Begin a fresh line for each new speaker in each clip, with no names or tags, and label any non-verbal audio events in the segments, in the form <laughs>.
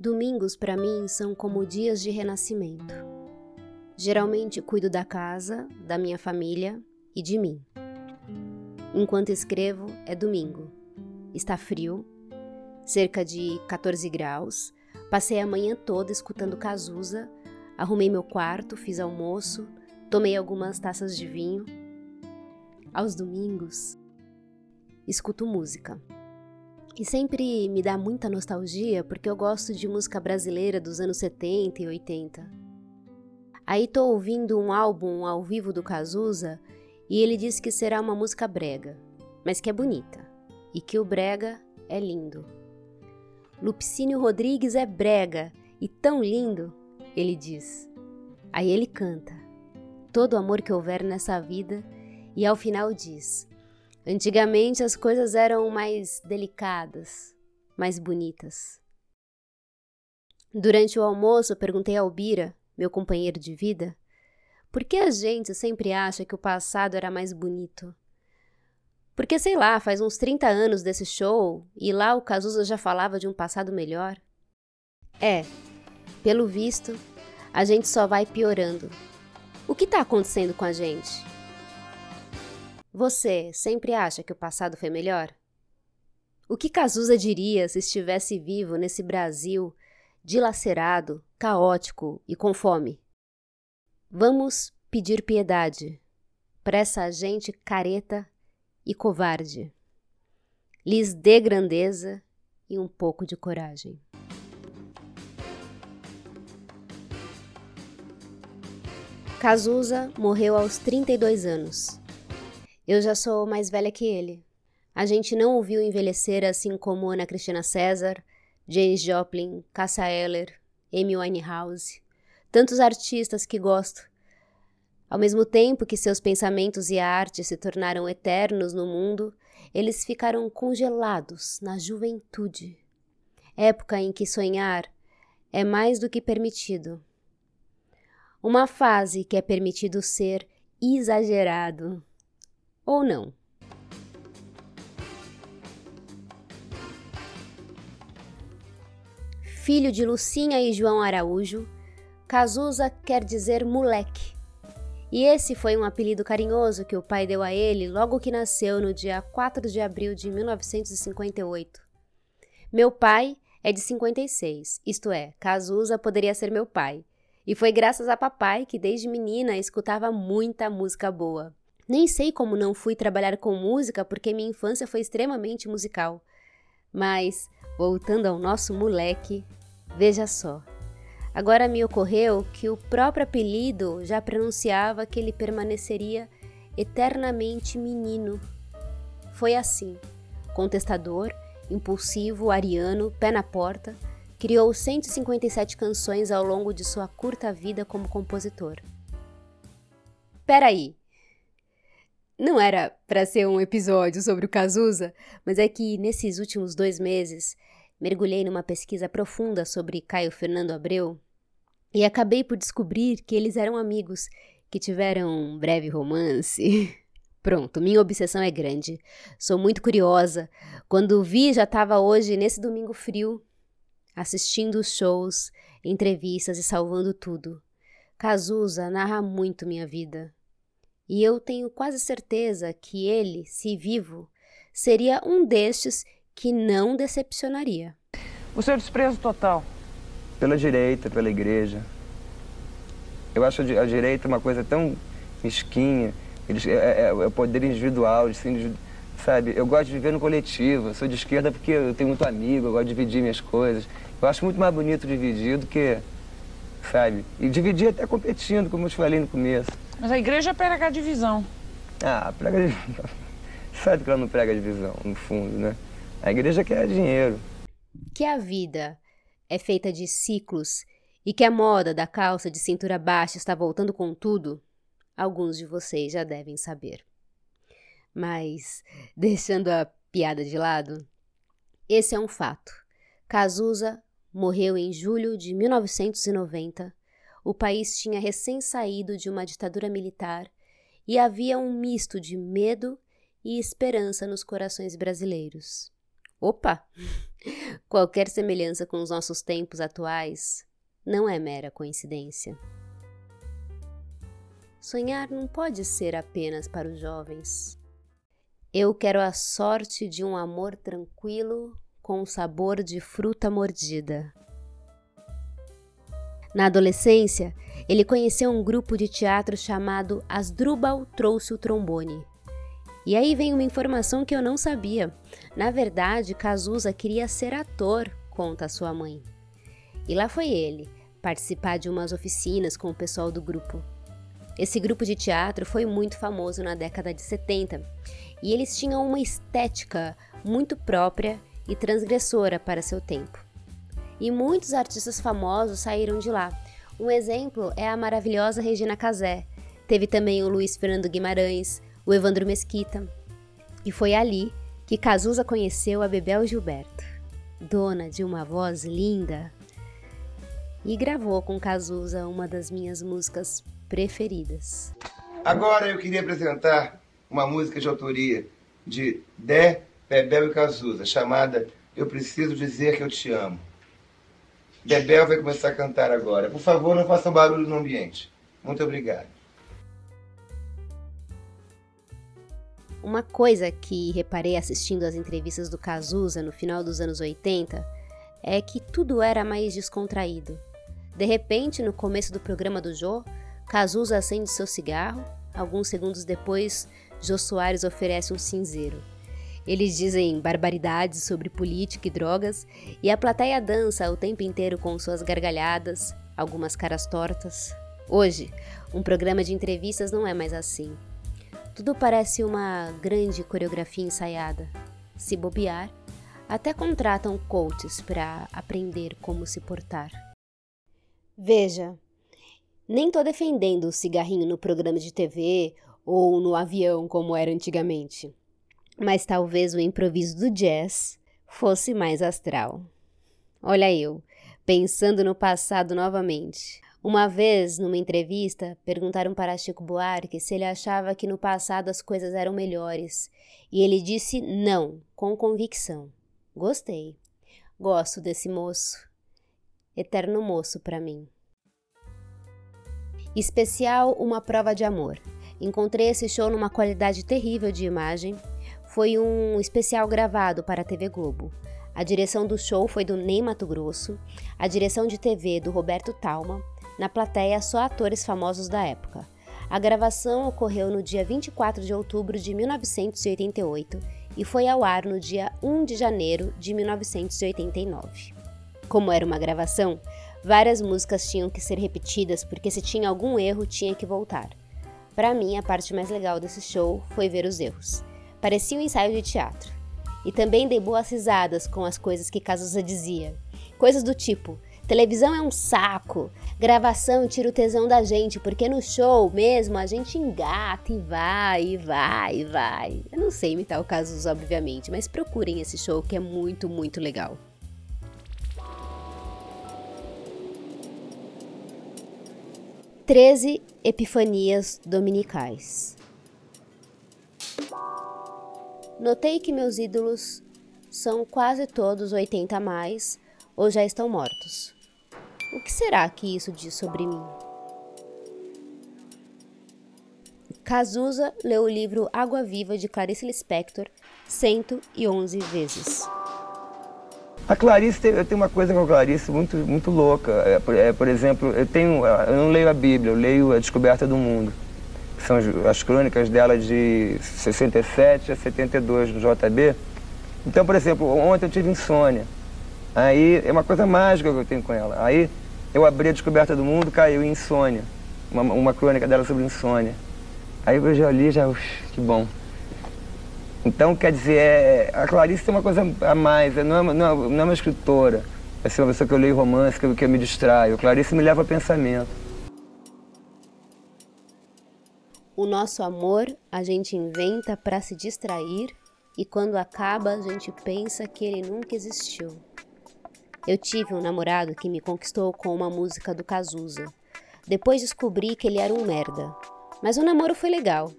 Domingos para mim são como dias de renascimento. Geralmente cuido da casa, da minha família e de mim. Enquanto escrevo, é domingo. Está frio, cerca de 14 graus. Passei a manhã toda escutando Cazuza, arrumei meu quarto, fiz almoço, tomei algumas taças de vinho. Aos domingos, escuto música. E sempre me dá muita nostalgia porque eu gosto de música brasileira dos anos 70 e 80. Aí tô ouvindo um álbum ao vivo do Cazuza e ele diz que será uma música brega, mas que é bonita e que o brega é lindo. Lupicínio Rodrigues é brega e tão lindo, ele diz. Aí ele canta: Todo amor que houver nessa vida, e ao final diz: Antigamente as coisas eram mais delicadas, mais bonitas. Durante o almoço, perguntei ao Bira, meu companheiro de vida, por que a gente sempre acha que o passado era mais bonito? Porque, sei lá, faz uns 30 anos desse show e lá o Cazuza já falava de um passado melhor? É, pelo visto, a gente só vai piorando. O que está acontecendo com a gente? Você sempre acha que o passado foi melhor? O que Cazuza diria se estivesse vivo nesse Brasil dilacerado, caótico e com fome? Vamos pedir piedade para essa gente careta e covarde. Lhes dê grandeza e um pouco de coragem. Cazuza morreu aos 32 anos. Eu já sou mais velha que ele. A gente não o viu envelhecer assim como Ana Cristina César, James Joplin, Cassa Eller, Amy Winehouse, tantos artistas que gosto. Ao mesmo tempo que seus pensamentos e arte se tornaram eternos no mundo, eles ficaram congelados na juventude, época em que sonhar é mais do que permitido. Uma fase que é permitido ser exagerado ou não. Filho de Lucinha e João Araújo, Cazuza quer dizer moleque. E esse foi um apelido carinhoso que o pai deu a ele logo que nasceu no dia 4 de abril de 1958. Meu pai é de 56, isto é, Cazuza poderia ser meu pai. E foi graças a papai que desde menina escutava muita música boa. Nem sei como não fui trabalhar com música porque minha infância foi extremamente musical. Mas, voltando ao nosso moleque, veja só. Agora me ocorreu que o próprio apelido já pronunciava que ele permaneceria eternamente menino. Foi assim. Contestador, impulsivo, ariano, pé na porta, criou 157 canções ao longo de sua curta vida como compositor. Peraí, não era para ser um episódio sobre o Cazuza, mas é que nesses últimos dois meses mergulhei numa pesquisa profunda sobre Caio Fernando Abreu e acabei por descobrir que eles eram amigos que tiveram um breve romance. <laughs> Pronto, minha obsessão é grande. Sou muito curiosa. Quando vi, já estava hoje, nesse domingo frio, assistindo shows, entrevistas e salvando tudo. Cazuza narra muito minha vida. E eu tenho quase certeza que ele, se vivo, seria um destes que não decepcionaria.
O seu desprezo total?
Pela direita, pela igreja. Eu acho a direita uma coisa tão mesquinha. Eles, é, é, é o poder individual, assim, sabe? Eu gosto de viver no coletivo. Eu sou de esquerda porque eu tenho muito amigo, eu gosto de dividir minhas coisas. Eu acho muito mais bonito dividir do que, sabe? E dividir até competindo, como eu te falei no começo.
Mas a igreja prega a divisão.
Ah, prega divisão. <laughs> Sabe que ela não prega divisão, no fundo, né? A igreja quer dinheiro.
Que a vida é feita de ciclos e que a moda da calça de cintura baixa está voltando com tudo, alguns de vocês já devem saber. Mas, <laughs> deixando a piada de lado, esse é um fato. Cazuza morreu em julho de 1990 o país tinha recém saído de uma ditadura militar e havia um misto de medo e esperança nos corações brasileiros. Opa! <laughs> Qualquer semelhança com os nossos tempos atuais não é mera coincidência. Sonhar não pode ser apenas para os jovens. Eu quero a sorte de um amor tranquilo com sabor de fruta mordida. Na adolescência, ele conheceu um grupo de teatro chamado Asdrubal Trouxe o Trombone. E aí vem uma informação que eu não sabia. Na verdade, Cazuza queria ser ator, conta sua mãe. E lá foi ele, participar de umas oficinas com o pessoal do grupo. Esse grupo de teatro foi muito famoso na década de 70 e eles tinham uma estética muito própria e transgressora para seu tempo. E muitos artistas famosos saíram de lá. Um exemplo é a maravilhosa Regina Casé. Teve também o Luiz Fernando Guimarães, o Evandro Mesquita. E foi ali que Cazuza conheceu a Bebel Gilberto, dona de uma voz linda, e gravou com Cazuza uma das minhas músicas preferidas.
Agora eu queria apresentar uma música de autoria de Dé, Bebel e Cazuza, chamada Eu Preciso Dizer Que Eu Te Amo. Bebel vai começar a cantar agora. Por favor, não façam barulho no ambiente. Muito obrigado.
Uma coisa que reparei assistindo às entrevistas do Cazuza no final dos anos 80 é que tudo era mais descontraído. De repente, no começo do programa do Jô, Cazuza acende seu cigarro. Alguns segundos depois, Jô Soares oferece um cinzeiro. Eles dizem barbaridades sobre política e drogas, e a plateia dança o tempo inteiro com suas gargalhadas, algumas caras tortas. Hoje, um programa de entrevistas não é mais assim. Tudo parece uma grande coreografia ensaiada. Se bobear, até contratam coaches para aprender como se portar. Veja, nem tô defendendo o cigarrinho no programa de TV ou no avião como era antigamente. Mas talvez o improviso do jazz fosse mais astral. Olha eu, pensando no passado novamente. Uma vez, numa entrevista, perguntaram para Chico Buarque se ele achava que no passado as coisas eram melhores, e ele disse não, com convicção. Gostei. Gosto desse moço eterno moço para mim. Especial Uma Prova de Amor. Encontrei esse show numa qualidade terrível de imagem. Foi um especial gravado para a TV Globo. A direção do show foi do Ney Mato Grosso, a direção de TV do Roberto Talma, na plateia só atores famosos da época. A gravação ocorreu no dia 24 de outubro de 1988 e foi ao ar no dia 1 de janeiro de 1989. Como era uma gravação, várias músicas tinham que ser repetidas porque se tinha algum erro tinha que voltar. Para mim, a parte mais legal desse show foi ver os erros. Parecia um ensaio de teatro. E também dei boas risadas com as coisas que Cazuza dizia. Coisas do tipo: televisão é um saco, gravação tira o tesão da gente, porque no show mesmo a gente engata e vai, e vai, e vai. Eu não sei imitar o Cazuza, obviamente, mas procurem esse show que é muito, muito legal. 13 Epifanias Dominicais. Notei que meus ídolos são quase todos 80 a mais ou já estão mortos. O que será que isso diz sobre mim? Cazuza leu o livro Água Viva de Clarice Lispector 111 vezes.
A Clarice, eu tenho uma coisa com a Clarice muito, muito louca. É, por, é, por, exemplo, eu, tenho, eu não leio a Bíblia, eu leio A Descoberta do Mundo. São as, as crônicas dela de 67 a 72 do JB. Então, por exemplo, ontem eu tive insônia. Aí é uma coisa mágica que eu tenho com ela. Aí eu abri a Descoberta do Mundo, caiu em insônia. Uma, uma crônica dela sobre insônia. Aí eu já li, já, ux, que bom. Então, quer dizer, é, a Clarice tem uma coisa a mais, é, não é, não é, não é uma escritora, é uma pessoa que eu leio romance, que, que eu me distraio. A Clarice me leva a pensamento.
O nosso amor a gente inventa para se distrair e quando acaba a gente pensa que ele nunca existiu. Eu tive um namorado que me conquistou com uma música do Cazuza. Depois descobri que ele era um merda. Mas o namoro foi legal.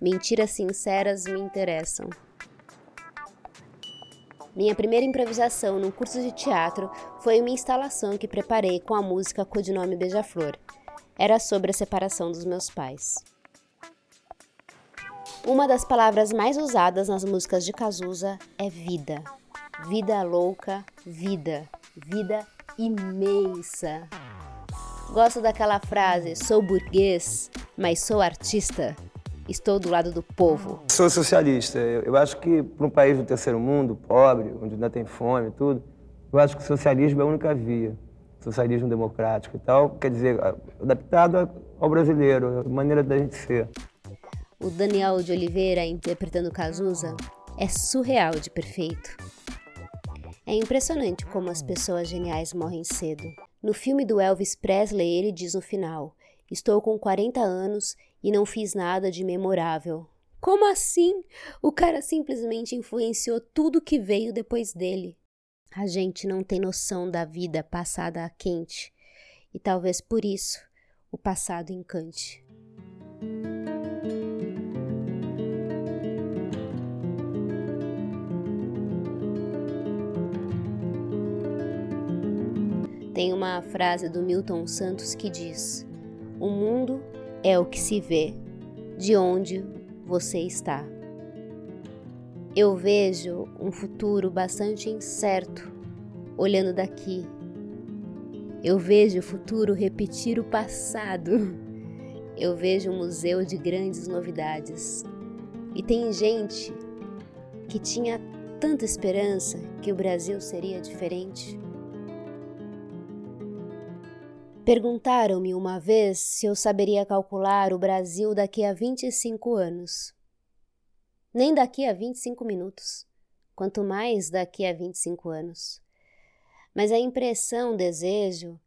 Mentiras sinceras me interessam. Minha primeira improvisação num curso de teatro foi uma instalação que preparei com a música Codinome Beija-Flor. Era sobre a separação dos meus pais. Uma das palavras mais usadas nas músicas de Cazuza é vida. Vida louca, vida, vida imensa. Gosto daquela frase: sou burguês, mas sou artista. Estou do lado do povo.
Sou socialista. Eu, acho que para um país do terceiro mundo, pobre, onde ainda tem fome e tudo, eu acho que o socialismo é a única via. Socialismo democrático e tal, quer dizer, adaptado ao brasileiro, a maneira da gente ser.
O Daniel de Oliveira interpretando Cazuza é surreal de perfeito. É impressionante como as pessoas geniais morrem cedo. No filme do Elvis Presley, ele diz no final: Estou com 40 anos e não fiz nada de memorável. Como assim? O cara simplesmente influenciou tudo que veio depois dele. A gente não tem noção da vida passada a quente, e talvez por isso o passado encante. Tem uma frase do Milton Santos que diz: O mundo é o que se vê de onde você está. Eu vejo um futuro bastante incerto olhando daqui. Eu vejo o futuro repetir o passado. Eu vejo um museu de grandes novidades. E tem gente que tinha tanta esperança que o Brasil seria diferente. Perguntaram-me uma vez se eu saberia calcular o Brasil daqui a 25 anos. Nem daqui a 25 minutos, quanto mais daqui a 25 anos. Mas a impressão, desejo,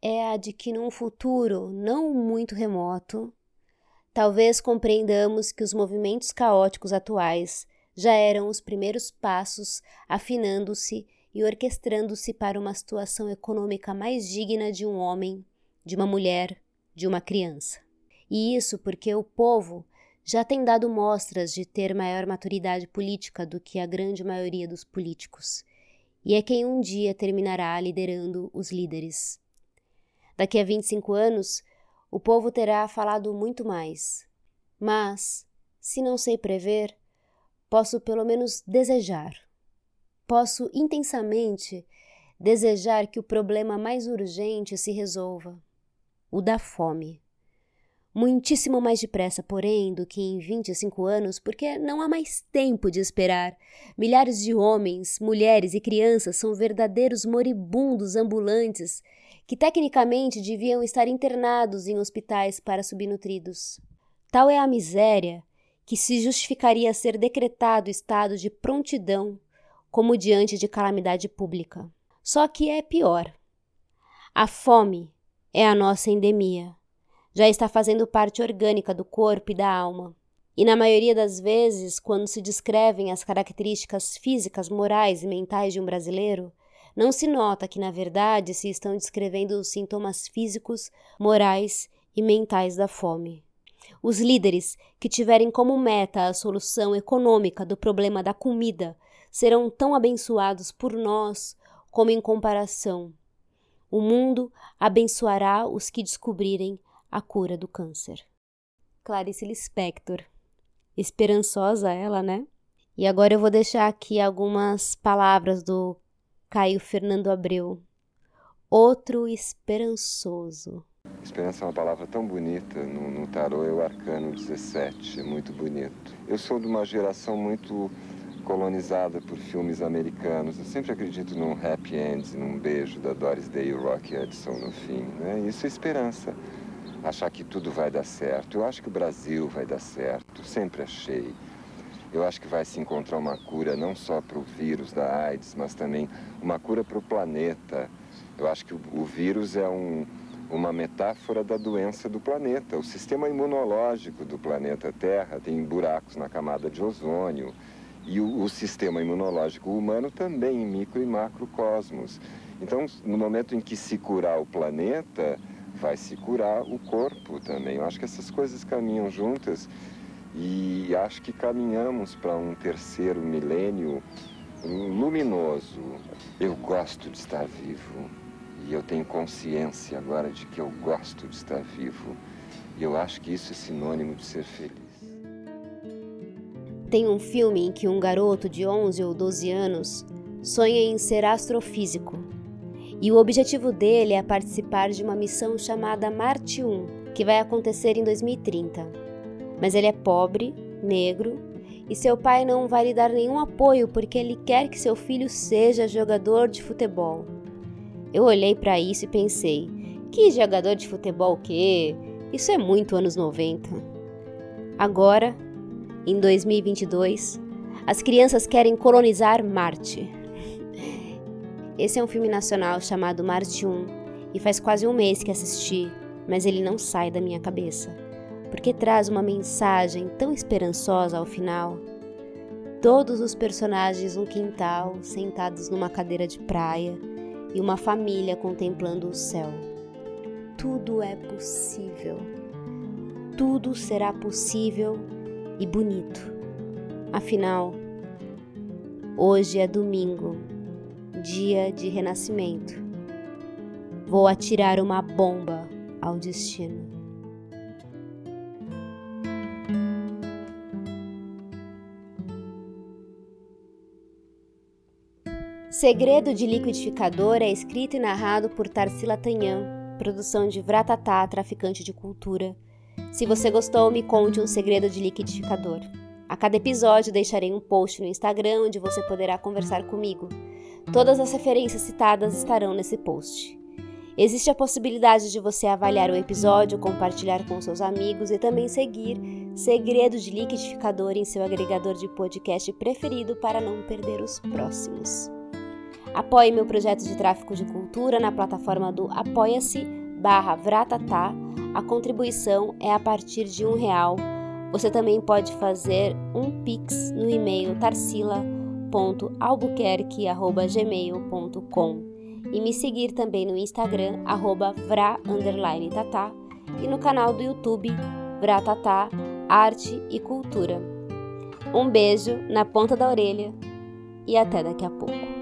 é a de que num futuro não muito remoto, talvez compreendamos que os movimentos caóticos atuais já eram os primeiros passos afinando-se e orquestrando-se para uma situação econômica mais digna de um homem, de uma mulher, de uma criança. E isso porque o povo já tem dado mostras de ter maior maturidade política do que a grande maioria dos políticos, e é quem um dia terminará liderando os líderes. Daqui a 25 anos, o povo terá falado muito mais. Mas, se não sei prever, posso pelo menos desejar posso intensamente desejar que o problema mais urgente se resolva o da fome. Muitíssimo mais depressa, porém, do que em 25 anos, porque não há mais tempo de esperar. Milhares de homens, mulheres e crianças são verdadeiros moribundos ambulantes que tecnicamente deviam estar internados em hospitais para subnutridos. Tal é a miséria que se justificaria ser decretado estado de prontidão como diante de calamidade pública. Só que é pior. A fome é a nossa endemia. Já está fazendo parte orgânica do corpo e da alma. E na maioria das vezes, quando se descrevem as características físicas, morais e mentais de um brasileiro, não se nota que, na verdade, se estão descrevendo os sintomas físicos, morais e mentais da fome. Os líderes que tiverem como meta a solução econômica do problema da comida serão tão abençoados por nós como em comparação. O mundo abençoará os que descobrirem a cura do câncer. Clarice Lispector. Esperançosa ela, né? E agora eu vou deixar aqui algumas palavras do Caio Fernando Abreu. Outro esperançoso.
Esperança é uma palavra tão bonita, no, no tarô é o arcano 17, é muito bonito. Eu sou de uma geração muito colonizada por filmes americanos. Eu sempre acredito num happy end, num beijo da Doris Day e o Rock Hudson no fim. Né? Isso é esperança. Achar que tudo vai dar certo. Eu acho que o Brasil vai dar certo. Sempre achei. Eu acho que vai se encontrar uma cura não só para o vírus da AIDS, mas também uma cura para o planeta. Eu acho que o, o vírus é um, uma metáfora da doença do planeta. O sistema imunológico do planeta Terra tem buracos na camada de ozônio e o, o, sistema imunológico humano também em micro e macrocosmos. Então, no momento em que se curar o planeta, vai se curar o corpo também. Eu acho que essas coisas caminham juntas E acho que caminhamos para um terceiro milênio luminoso. Eu gosto de estar vivo. E eu tenho consciência agora de que eu gosto de estar vivo. E eu acho que isso é sinônimo de ser feliz.
Tem um filme em que um garoto de 11 ou 12 anos sonha em ser astrofísico. E o objetivo dele é participar de uma missão chamada Marte 1, que vai acontecer em 2030. Mas ele é pobre, negro, e seu pai não vai lhe dar nenhum apoio porque ele quer que seu filho seja jogador de futebol. Eu olhei para isso e pensei: que jogador de futebol o quê? Isso é muito anos 90. Agora, em 2022, as crianças querem colonizar Marte. Esse é um filme nacional chamado Marte 1 e faz quase um mês que assisti mas ele não sai da minha cabeça, porque traz uma mensagem tão esperançosa ao final. Todos os personagens no quintal, sentados numa cadeira de praia, e uma família contemplando o céu. Tudo é possível. Tudo será possível e bonito. Afinal, hoje é domingo, dia de renascimento. Vou atirar uma bomba ao destino. Segredo de Liquidificador é escrito e narrado por Tarsila Tanhã, produção de Vratatá, traficante de cultura. Se você gostou, me conte um segredo de liquidificador. A cada episódio deixarei um post no Instagram onde você poderá conversar comigo. Todas as referências citadas estarão nesse post. Existe a possibilidade de você avaliar o episódio, compartilhar com seus amigos e também seguir Segredo de Liquidificador em seu agregador de podcast preferido para não perder os próximos. Apoie meu projeto de tráfico de cultura na plataforma do apoia-se barra Vratatá. A contribuição é a partir de um real. Você também pode fazer um pix no e-mail tarsila.albuquerque.gmail.com e me seguir também no Instagram, vra_tatá e no canal do YouTube Vratatá Arte e Cultura. Um beijo na ponta da orelha e até daqui a pouco.